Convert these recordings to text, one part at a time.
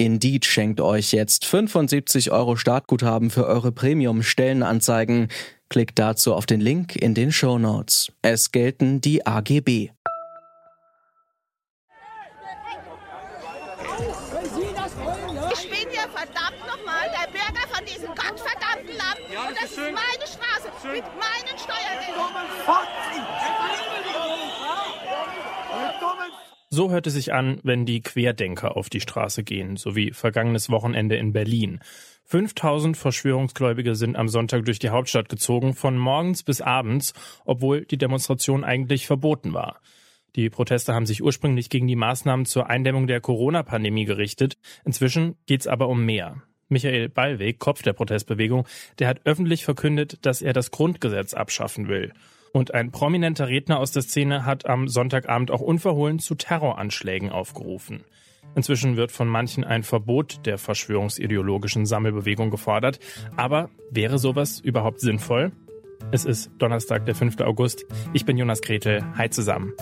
Indeed schenkt euch jetzt 75 Euro Startguthaben für eure Premium-Stellenanzeigen. Klickt dazu auf den Link in den Show Notes. Es gelten die AGB. Ich bin ja verdammt nochmal der Bürger von diesem gottverdammten Land. Ja, das und das ist ist, meine Straße Schön. mit meinen Steuergeldern. So hört es sich an, wenn die Querdenker auf die Straße gehen, so wie vergangenes Wochenende in Berlin. 5000 Verschwörungsgläubige sind am Sonntag durch die Hauptstadt gezogen, von morgens bis abends, obwohl die Demonstration eigentlich verboten war. Die Proteste haben sich ursprünglich gegen die Maßnahmen zur Eindämmung der Corona-Pandemie gerichtet. Inzwischen geht's aber um mehr. Michael Ballweg, Kopf der Protestbewegung, der hat öffentlich verkündet, dass er das Grundgesetz abschaffen will. Und ein prominenter Redner aus der Szene hat am Sonntagabend auch unverhohlen zu Terroranschlägen aufgerufen. Inzwischen wird von manchen ein Verbot der verschwörungsideologischen Sammelbewegung gefordert. Aber wäre sowas überhaupt sinnvoll? Es ist Donnerstag, der 5. August. Ich bin Jonas Gretel. Hi zusammen.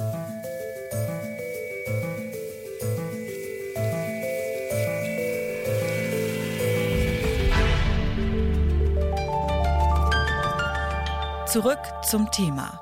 Zurück zum Thema.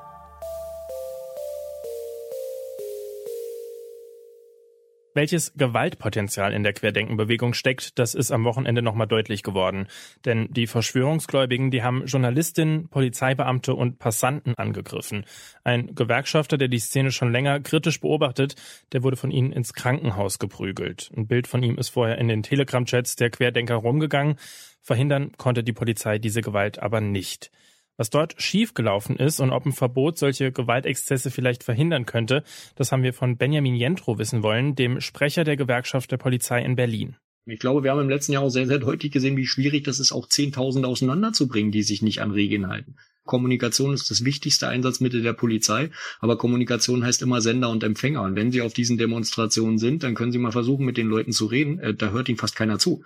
Welches Gewaltpotenzial in der Querdenkenbewegung steckt, das ist am Wochenende nochmal deutlich geworden. Denn die Verschwörungsgläubigen, die haben Journalistinnen, Polizeibeamte und Passanten angegriffen. Ein Gewerkschafter, der die Szene schon länger kritisch beobachtet, der wurde von ihnen ins Krankenhaus geprügelt. Ein Bild von ihm ist vorher in den Telegram-Chats der Querdenker rumgegangen. Verhindern konnte die Polizei diese Gewalt aber nicht. Was dort schiefgelaufen ist und ob ein Verbot solche Gewaltexzesse vielleicht verhindern könnte, das haben wir von Benjamin Jentro wissen wollen, dem Sprecher der Gewerkschaft der Polizei in Berlin. Ich glaube, wir haben im letzten Jahr auch sehr, sehr deutlich gesehen, wie schwierig das ist, auch Zehntausende auseinanderzubringen, die sich nicht an Regeln halten. Kommunikation ist das wichtigste Einsatzmittel der Polizei, aber Kommunikation heißt immer Sender und Empfänger. Und wenn Sie auf diesen Demonstrationen sind, dann können Sie mal versuchen, mit den Leuten zu reden. Äh, da hört Ihnen fast keiner zu.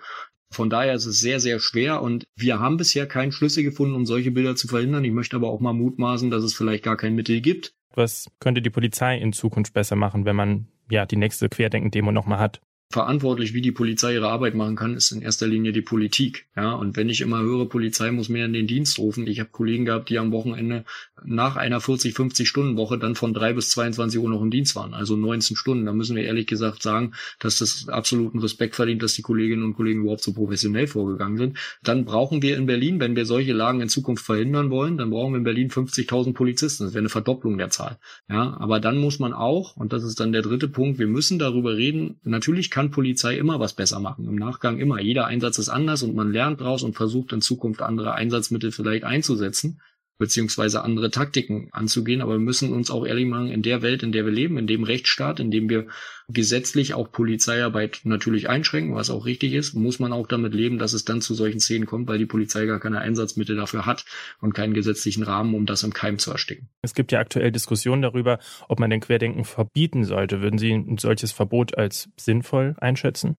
Von daher ist es sehr, sehr schwer und wir haben bisher keinen Schlüssel gefunden, um solche Bilder zu verhindern. Ich möchte aber auch mal mutmaßen, dass es vielleicht gar kein Mittel gibt. Was könnte die Polizei in Zukunft besser machen, wenn man ja die nächste Querdenken-Demo nochmal hat? Verantwortlich, wie die Polizei ihre Arbeit machen kann, ist in erster Linie die Politik. Ja, und wenn ich immer höre, Polizei muss mehr in den Dienst rufen. Ich habe Kollegen gehabt, die am Wochenende nach einer 40, 50 Stunden Woche dann von drei bis 22 Uhr noch im Dienst waren. Also 19 Stunden. Da müssen wir ehrlich gesagt sagen, dass das absoluten Respekt verdient, dass die Kolleginnen und Kollegen überhaupt so professionell vorgegangen sind. Dann brauchen wir in Berlin, wenn wir solche Lagen in Zukunft verhindern wollen, dann brauchen wir in Berlin 50.000 Polizisten. Das wäre eine Verdopplung der Zahl. Ja, aber dann muss man auch, und das ist dann der dritte Punkt, wir müssen darüber reden. Natürlich kann Polizei immer was besser machen. Im Nachgang immer. Jeder Einsatz ist anders und man lernt draus und versucht in Zukunft andere Einsatzmittel vielleicht einzusetzen beziehungsweise andere Taktiken anzugehen. Aber wir müssen uns auch ehrlich machen, in der Welt, in der wir leben, in dem Rechtsstaat, in dem wir gesetzlich auch Polizeiarbeit natürlich einschränken, was auch richtig ist, muss man auch damit leben, dass es dann zu solchen Szenen kommt, weil die Polizei gar keine Einsatzmittel dafür hat und keinen gesetzlichen Rahmen, um das im Keim zu ersticken. Es gibt ja aktuell Diskussionen darüber, ob man den Querdenken verbieten sollte. Würden Sie ein solches Verbot als sinnvoll einschätzen?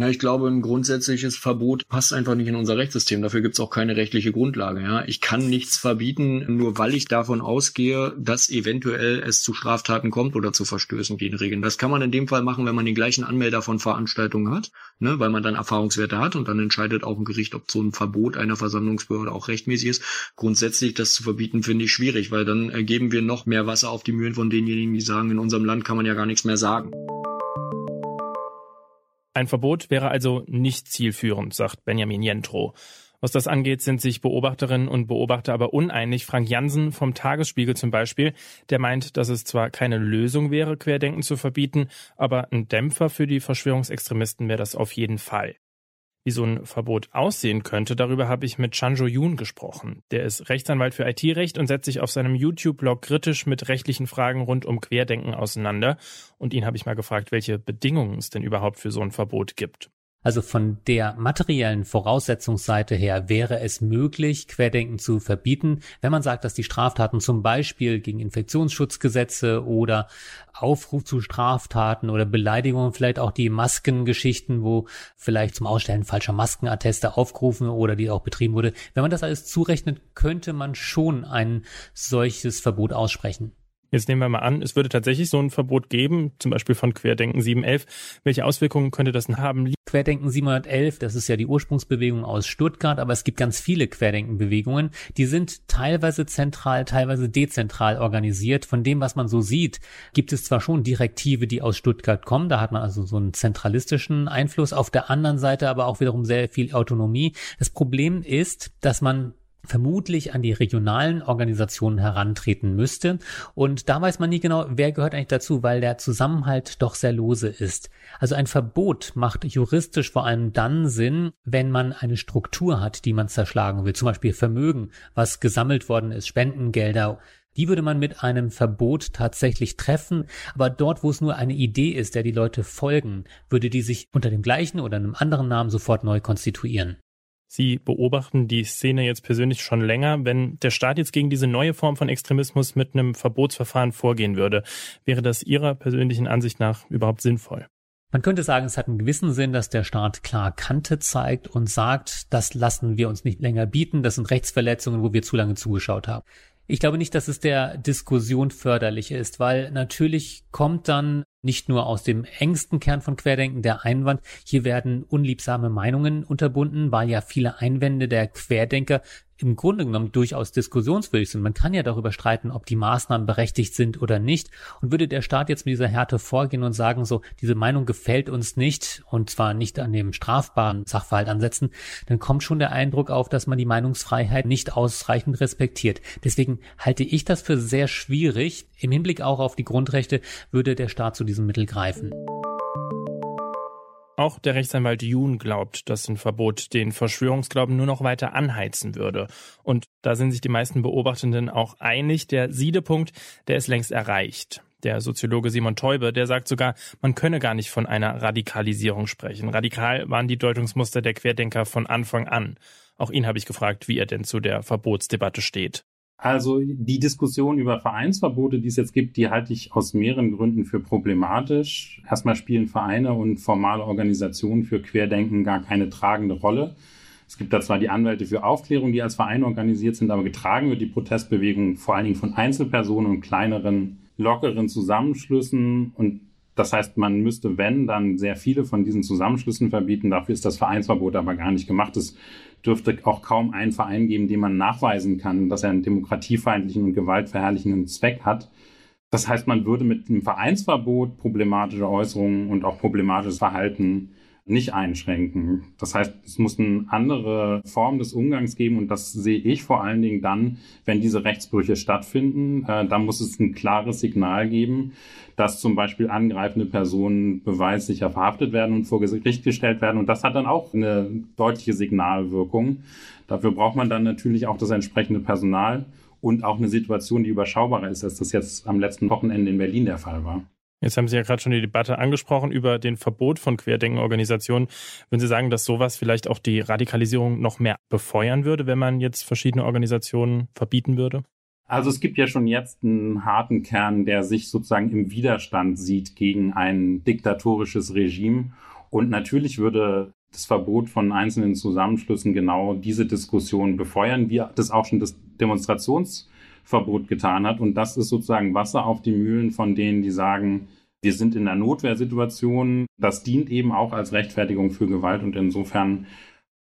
Ja, ich glaube, ein grundsätzliches Verbot passt einfach nicht in unser Rechtssystem. Dafür gibt es auch keine rechtliche Grundlage. Ja, ich kann nichts verbieten, nur weil ich davon ausgehe, dass eventuell es zu Straftaten kommt oder zu Verstößen gegen Regeln. Das kann man in dem Fall machen, wenn man den gleichen Anmelder von Veranstaltungen hat, ne, weil man dann Erfahrungswerte hat und dann entscheidet auch ein Gericht, ob so ein Verbot einer Versammlungsbehörde auch rechtmäßig ist. Grundsätzlich das zu verbieten finde ich schwierig, weil dann äh, geben wir noch mehr Wasser auf die Mühlen von denjenigen, die sagen, in unserem Land kann man ja gar nichts mehr sagen. Ein Verbot wäre also nicht zielführend, sagt Benjamin Jentro. Was das angeht, sind sich Beobachterinnen und Beobachter aber uneinig. Frank Jansen vom Tagesspiegel zum Beispiel, der meint, dass es zwar keine Lösung wäre, Querdenken zu verbieten, aber ein Dämpfer für die Verschwörungsextremisten wäre das auf jeden Fall. Wie so ein Verbot aussehen könnte, darüber habe ich mit Chanjo Yoon gesprochen. Der ist Rechtsanwalt für IT-Recht und setzt sich auf seinem YouTube-Blog kritisch mit rechtlichen Fragen rund um Querdenken auseinander. Und ihn habe ich mal gefragt, welche Bedingungen es denn überhaupt für so ein Verbot gibt. Also von der materiellen Voraussetzungsseite her wäre es möglich, Querdenken zu verbieten, wenn man sagt, dass die Straftaten zum Beispiel gegen Infektionsschutzgesetze oder Aufruf zu Straftaten oder Beleidigungen, vielleicht auch die Maskengeschichten, wo vielleicht zum Ausstellen falscher Maskenatteste aufgerufen oder die auch betrieben wurde. Wenn man das alles zurechnet, könnte man schon ein solches Verbot aussprechen. Jetzt nehmen wir mal an, es würde tatsächlich so ein Verbot geben, zum Beispiel von Querdenken 711. Welche Auswirkungen könnte das haben? Querdenken 711, das ist ja die Ursprungsbewegung aus Stuttgart, aber es gibt ganz viele Querdenkenbewegungen. Die sind teilweise zentral, teilweise dezentral organisiert. Von dem, was man so sieht, gibt es zwar schon Direktive, die aus Stuttgart kommen, da hat man also so einen zentralistischen Einfluss, auf der anderen Seite aber auch wiederum sehr viel Autonomie. Das Problem ist, dass man vermutlich an die regionalen Organisationen herantreten müsste. Und da weiß man nie genau, wer gehört eigentlich dazu, weil der Zusammenhalt doch sehr lose ist. Also ein Verbot macht juristisch vor allem dann Sinn, wenn man eine Struktur hat, die man zerschlagen will. Zum Beispiel Vermögen, was gesammelt worden ist, Spendengelder. Die würde man mit einem Verbot tatsächlich treffen, aber dort, wo es nur eine Idee ist, der die Leute folgen, würde die sich unter dem gleichen oder einem anderen Namen sofort neu konstituieren. Sie beobachten die Szene jetzt persönlich schon länger. Wenn der Staat jetzt gegen diese neue Form von Extremismus mit einem Verbotsverfahren vorgehen würde, wäre das Ihrer persönlichen Ansicht nach überhaupt sinnvoll? Man könnte sagen, es hat einen gewissen Sinn, dass der Staat klar Kante zeigt und sagt, das lassen wir uns nicht länger bieten, das sind Rechtsverletzungen, wo wir zu lange zugeschaut haben. Ich glaube nicht, dass es der Diskussion förderlich ist, weil natürlich kommt dann nicht nur aus dem engsten Kern von Querdenken der Einwand, hier werden unliebsame Meinungen unterbunden, weil ja viele Einwände der Querdenker im Grunde genommen durchaus diskussionswürdig sind. Man kann ja darüber streiten, ob die Maßnahmen berechtigt sind oder nicht. Und würde der Staat jetzt mit dieser Härte vorgehen und sagen, so, diese Meinung gefällt uns nicht und zwar nicht an dem strafbaren Sachverhalt ansetzen, dann kommt schon der Eindruck auf, dass man die Meinungsfreiheit nicht ausreichend respektiert. Deswegen halte ich das für sehr schwierig. Im Hinblick auch auf die Grundrechte würde der Staat zu diesem Mittel greifen. Auch der Rechtsanwalt Jun glaubt, dass ein Verbot den Verschwörungsglauben nur noch weiter anheizen würde. Und da sind sich die meisten Beobachtenden auch einig, der Siedepunkt, der ist längst erreicht. Der Soziologe Simon Teube, der sagt sogar, man könne gar nicht von einer Radikalisierung sprechen. Radikal waren die Deutungsmuster der Querdenker von Anfang an. Auch ihn habe ich gefragt, wie er denn zu der Verbotsdebatte steht. Also die Diskussion über Vereinsverbote, die es jetzt gibt, die halte ich aus mehreren Gründen für problematisch. Erstmal spielen Vereine und formale Organisationen für Querdenken gar keine tragende Rolle. Es gibt da zwar die Anwälte für Aufklärung, die als Verein organisiert sind, aber getragen wird die Protestbewegung vor allen Dingen von Einzelpersonen und kleineren, lockeren Zusammenschlüssen. Und das heißt, man müsste, wenn, dann sehr viele von diesen Zusammenschlüssen verbieten. Dafür ist das Vereinsverbot aber gar nicht gemacht. Es dürfte auch kaum einen Verein geben, dem man nachweisen kann, dass er einen demokratiefeindlichen und gewaltverherrlichenden Zweck hat. Das heißt, man würde mit dem Vereinsverbot problematische Äußerungen und auch problematisches Verhalten nicht einschränken. Das heißt, es muss eine andere Form des Umgangs geben und das sehe ich vor allen Dingen dann, wenn diese Rechtsbrüche stattfinden. Äh, da muss es ein klares Signal geben, dass zum Beispiel angreifende Personen beweissicher verhaftet werden und vor Gericht gestellt werden. Und das hat dann auch eine deutliche Signalwirkung. Dafür braucht man dann natürlich auch das entsprechende Personal und auch eine Situation, die überschaubarer ist, als das jetzt am letzten Wochenende in Berlin der Fall war. Jetzt haben Sie ja gerade schon die Debatte angesprochen über den Verbot von Querdenkenorganisationen. Würden Sie sagen, dass sowas vielleicht auch die Radikalisierung noch mehr befeuern würde, wenn man jetzt verschiedene Organisationen verbieten würde? Also es gibt ja schon jetzt einen harten Kern, der sich sozusagen im Widerstand sieht gegen ein diktatorisches Regime. Und natürlich würde das Verbot von einzelnen Zusammenschlüssen genau diese Diskussion befeuern, wie das auch schon das Demonstrations Verbot getan hat. Und das ist sozusagen Wasser auf die Mühlen von denen, die sagen, wir sind in einer Notwehrsituation. Das dient eben auch als Rechtfertigung für Gewalt und insofern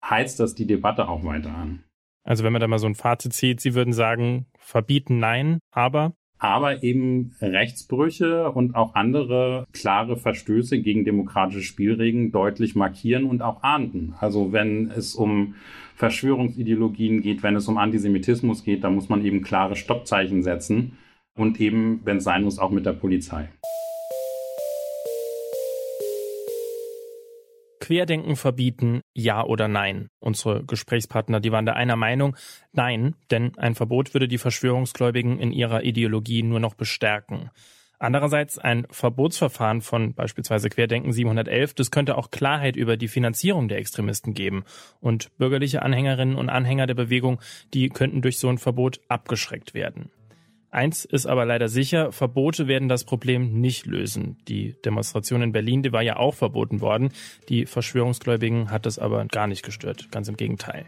heizt das die Debatte auch weiter an. Also wenn man da mal so ein Fazit zieht, Sie würden sagen, verbieten nein, aber aber eben Rechtsbrüche und auch andere klare Verstöße gegen demokratische Spielregeln deutlich markieren und auch ahnden. Also wenn es um Verschwörungsideologien geht, wenn es um Antisemitismus geht, da muss man eben klare Stoppzeichen setzen und eben, wenn es sein muss, auch mit der Polizei. Querdenken verbieten, ja oder nein? Unsere Gesprächspartner, die waren da einer Meinung, nein, denn ein Verbot würde die Verschwörungsgläubigen in ihrer Ideologie nur noch bestärken. Andererseits ein Verbotsverfahren von beispielsweise Querdenken 711, das könnte auch Klarheit über die Finanzierung der Extremisten geben. Und bürgerliche Anhängerinnen und Anhänger der Bewegung, die könnten durch so ein Verbot abgeschreckt werden. Eins ist aber leider sicher, Verbote werden das Problem nicht lösen. Die Demonstration in Berlin, die war ja auch verboten worden. Die Verschwörungsgläubigen hat das aber gar nicht gestört, ganz im Gegenteil.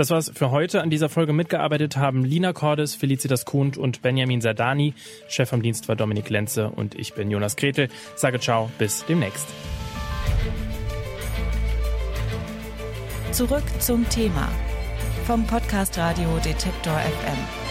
Das war's für heute. An dieser Folge mitgearbeitet haben Lina Cordes, Felicitas Kuhn und Benjamin Sardani. Chef vom Dienst war Dominik Lenze und ich bin Jonas Gretel. Sage ciao, bis demnächst. Zurück zum Thema vom Podcast Radio Detektor FM.